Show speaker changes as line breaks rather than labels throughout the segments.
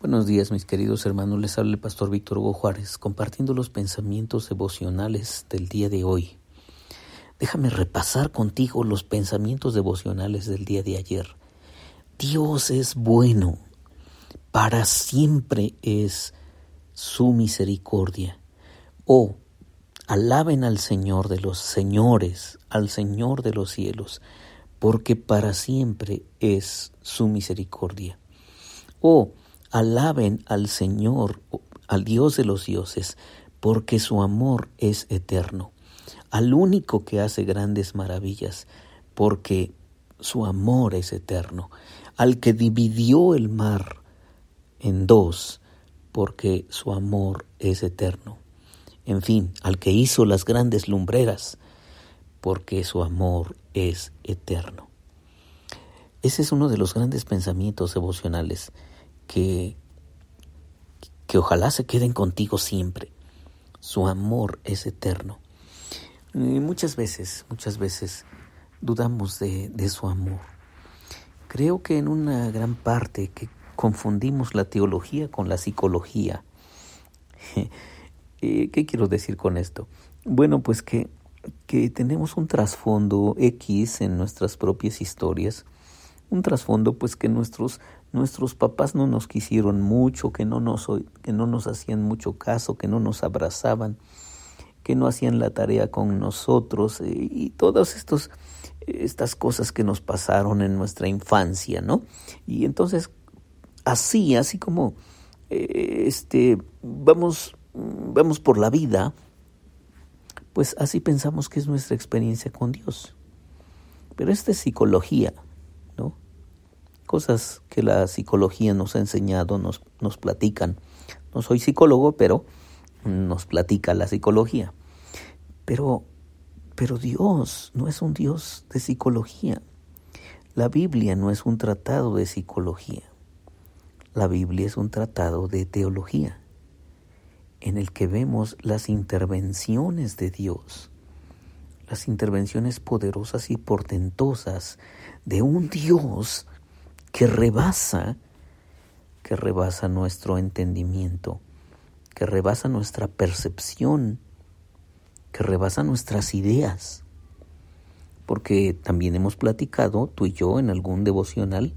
Buenos días mis queridos hermanos, les habla el pastor Víctor Hugo Juárez compartiendo los pensamientos devocionales del día de hoy. Déjame repasar contigo los pensamientos devocionales del día de ayer. Dios es bueno, para siempre es su misericordia. Oh, alaben al Señor de los señores, al Señor de los cielos, porque para siempre es su misericordia. Oh, Alaben al Señor, al Dios de los dioses, porque su amor es eterno. Al único que hace grandes maravillas, porque su amor es eterno. Al que dividió el mar en dos, porque su amor es eterno. En fin, al que hizo las grandes lumbreras, porque su amor es eterno. Ese es uno de los grandes pensamientos devocionales que, que ojalá se queden contigo siempre. Su amor es eterno. Muchas veces, muchas veces dudamos de, de su amor. Creo que en una gran parte que confundimos la teología con la psicología. Eh, ¿Qué quiero decir con esto? Bueno, pues que, que tenemos un trasfondo X en nuestras propias historias, un trasfondo pues que nuestros nuestros papás no nos quisieron mucho, que no nos, que no nos hacían mucho caso, que no nos abrazaban, que no hacían la tarea con nosotros eh, y todas estos, estas cosas que nos pasaron en nuestra infancia, ¿no? Y entonces, así, así como eh, este, vamos, vamos por la vida, pues así pensamos que es nuestra experiencia con Dios. Pero esta es psicología, cosas que la psicología nos ha enseñado, nos, nos platican. No soy psicólogo, pero nos platica la psicología. Pero, pero Dios no es un Dios de psicología. La Biblia no es un tratado de psicología. La Biblia es un tratado de teología, en el que vemos las intervenciones de Dios, las intervenciones poderosas y portentosas de un Dios que rebasa, que rebasa nuestro entendimiento, que rebasa nuestra percepción, que rebasa nuestras ideas. Porque también hemos platicado, tú y yo, en algún devocional,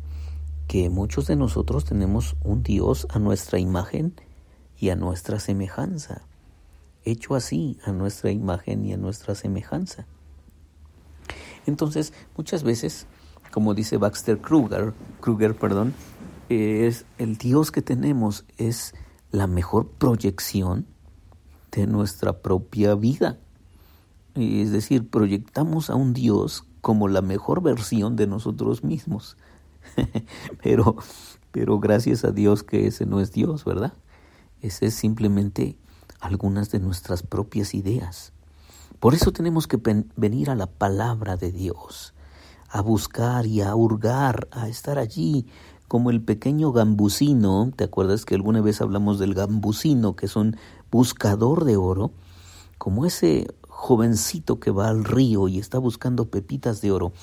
que muchos de nosotros tenemos un Dios a nuestra imagen y a nuestra semejanza, hecho así a nuestra imagen y a nuestra semejanza. Entonces, muchas veces como dice Baxter Kruger, Kruger perdón, es el Dios que tenemos es la mejor proyección de nuestra propia vida. Es decir, proyectamos a un Dios como la mejor versión de nosotros mismos. pero, pero gracias a Dios que ese no es Dios, ¿verdad? Ese es simplemente algunas de nuestras propias ideas. Por eso tenemos que venir a la palabra de Dios a buscar y a hurgar, a estar allí, como el pequeño gambusino, ¿te acuerdas que alguna vez hablamos del gambusino, que es un buscador de oro? Como ese jovencito que va al río y está buscando pepitas de oro.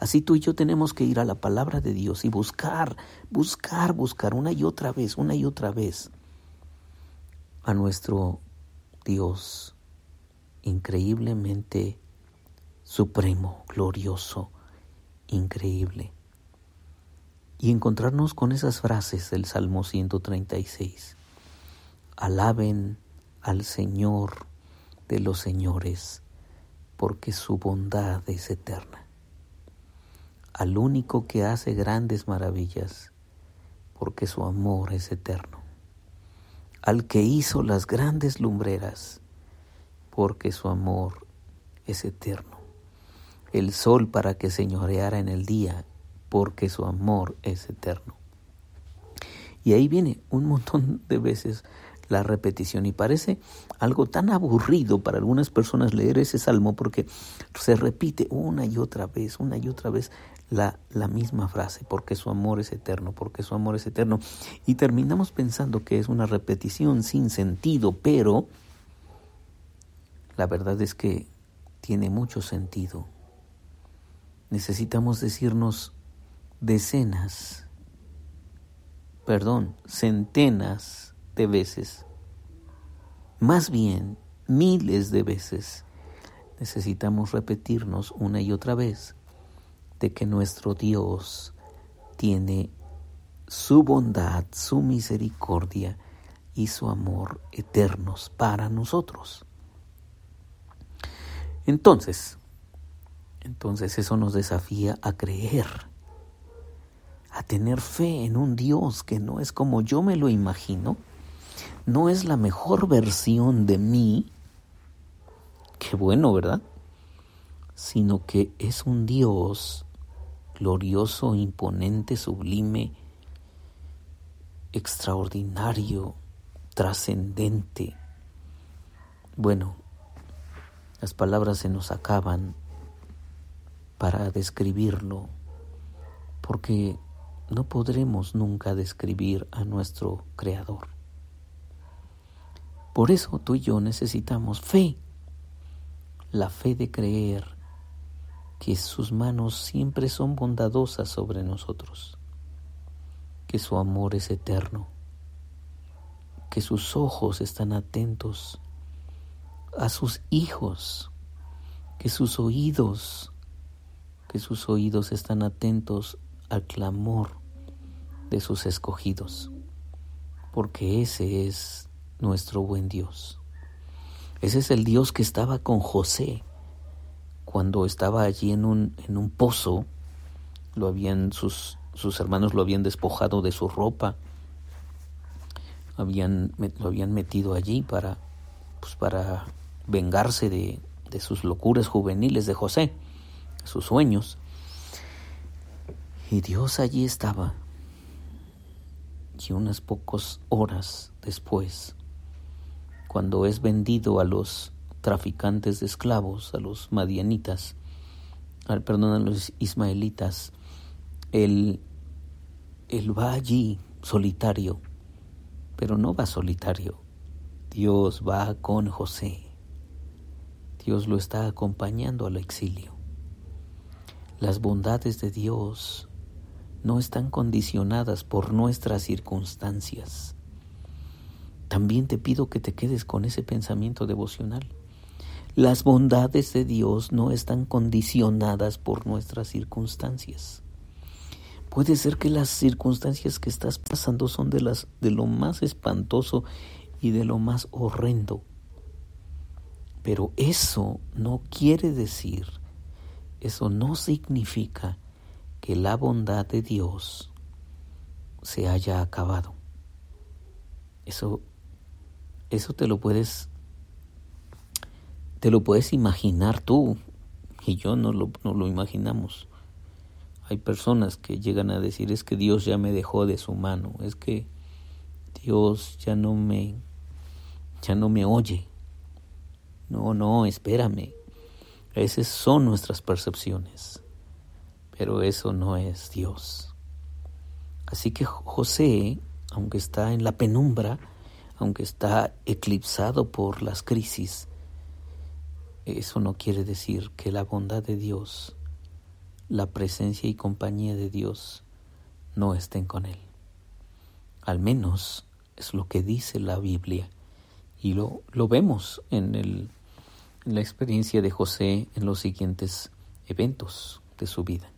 Así tú y yo tenemos que ir a la palabra de Dios y buscar, buscar, buscar una y otra vez, una y otra vez a nuestro Dios increíblemente supremo, glorioso, increíble. Y encontrarnos con esas frases del Salmo 136. Alaben al Señor de los señores, porque su bondad es eterna. Al único que hace grandes maravillas, porque su amor es eterno. Al que hizo las grandes lumbreras, porque su amor es eterno el sol para que señoreara en el día, porque su amor es eterno. Y ahí viene un montón de veces la repetición y parece algo tan aburrido para algunas personas leer ese salmo porque se repite una y otra vez, una y otra vez la, la misma frase, porque su amor es eterno, porque su amor es eterno. Y terminamos pensando que es una repetición sin sentido, pero la verdad es que tiene mucho sentido necesitamos decirnos decenas perdón, centenas de veces, más bien miles de veces, necesitamos repetirnos una y otra vez de que nuestro Dios tiene su bondad, su misericordia y su amor eternos para nosotros. Entonces, entonces eso nos desafía a creer, a tener fe en un Dios que no es como yo me lo imagino, no es la mejor versión de mí, qué bueno, ¿verdad? Sino que es un Dios glorioso, imponente, sublime, extraordinario, trascendente. Bueno, las palabras se nos acaban para describirlo, porque no podremos nunca describir a nuestro Creador. Por eso tú y yo necesitamos fe, la fe de creer que sus manos siempre son bondadosas sobre nosotros, que su amor es eterno, que sus ojos están atentos a sus hijos, que sus oídos, que sus oídos están atentos al clamor de sus escogidos, porque ese es nuestro buen Dios. Ese es el Dios que estaba con José cuando estaba allí en un, en un pozo, lo habían, sus, sus hermanos lo habían despojado de su ropa, habían, lo habían metido allí para, pues para vengarse de, de sus locuras juveniles de José, sus sueños. Y Dios allí estaba. Y unas pocas horas después, cuando es vendido a los traficantes de esclavos, a los madianitas, al, perdón, a los ismaelitas, él, él va allí solitario, pero no va solitario. Dios va con José. Dios lo está acompañando al exilio. Las bondades de Dios no están condicionadas por nuestras circunstancias. También te pido que te quedes con ese pensamiento devocional. Las bondades de Dios no están condicionadas por nuestras circunstancias. Puede ser que las circunstancias que estás pasando son de las de lo más espantoso y de lo más horrendo. Pero eso no quiere decir, eso no significa que la bondad de Dios se haya acabado. Eso eso te lo puedes te lo puedes imaginar tú y yo no lo, no lo imaginamos. Hay personas que llegan a decir es que Dios ya me dejó de su mano, es que Dios ya no me ya no me oye. No, no, espérame. Esas son nuestras percepciones. Pero eso no es Dios. Así que José, aunque está en la penumbra, aunque está eclipsado por las crisis, eso no quiere decir que la bondad de Dios, la presencia y compañía de Dios no estén con él. Al menos es lo que dice la Biblia y lo, lo vemos en, el, la experiencia de José en los siguientes eventos de su vida.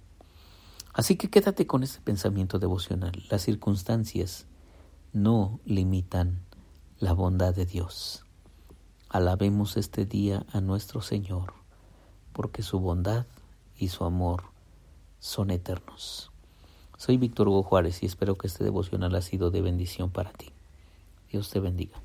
Así que quédate con ese pensamiento devocional. Las circunstancias no limitan la bondad de Dios. Alabemos este día a nuestro Señor, porque su bondad y su amor son eternos. Soy Víctor Hugo Juárez y espero que este devocional ha sido de bendición para ti. Dios te bendiga.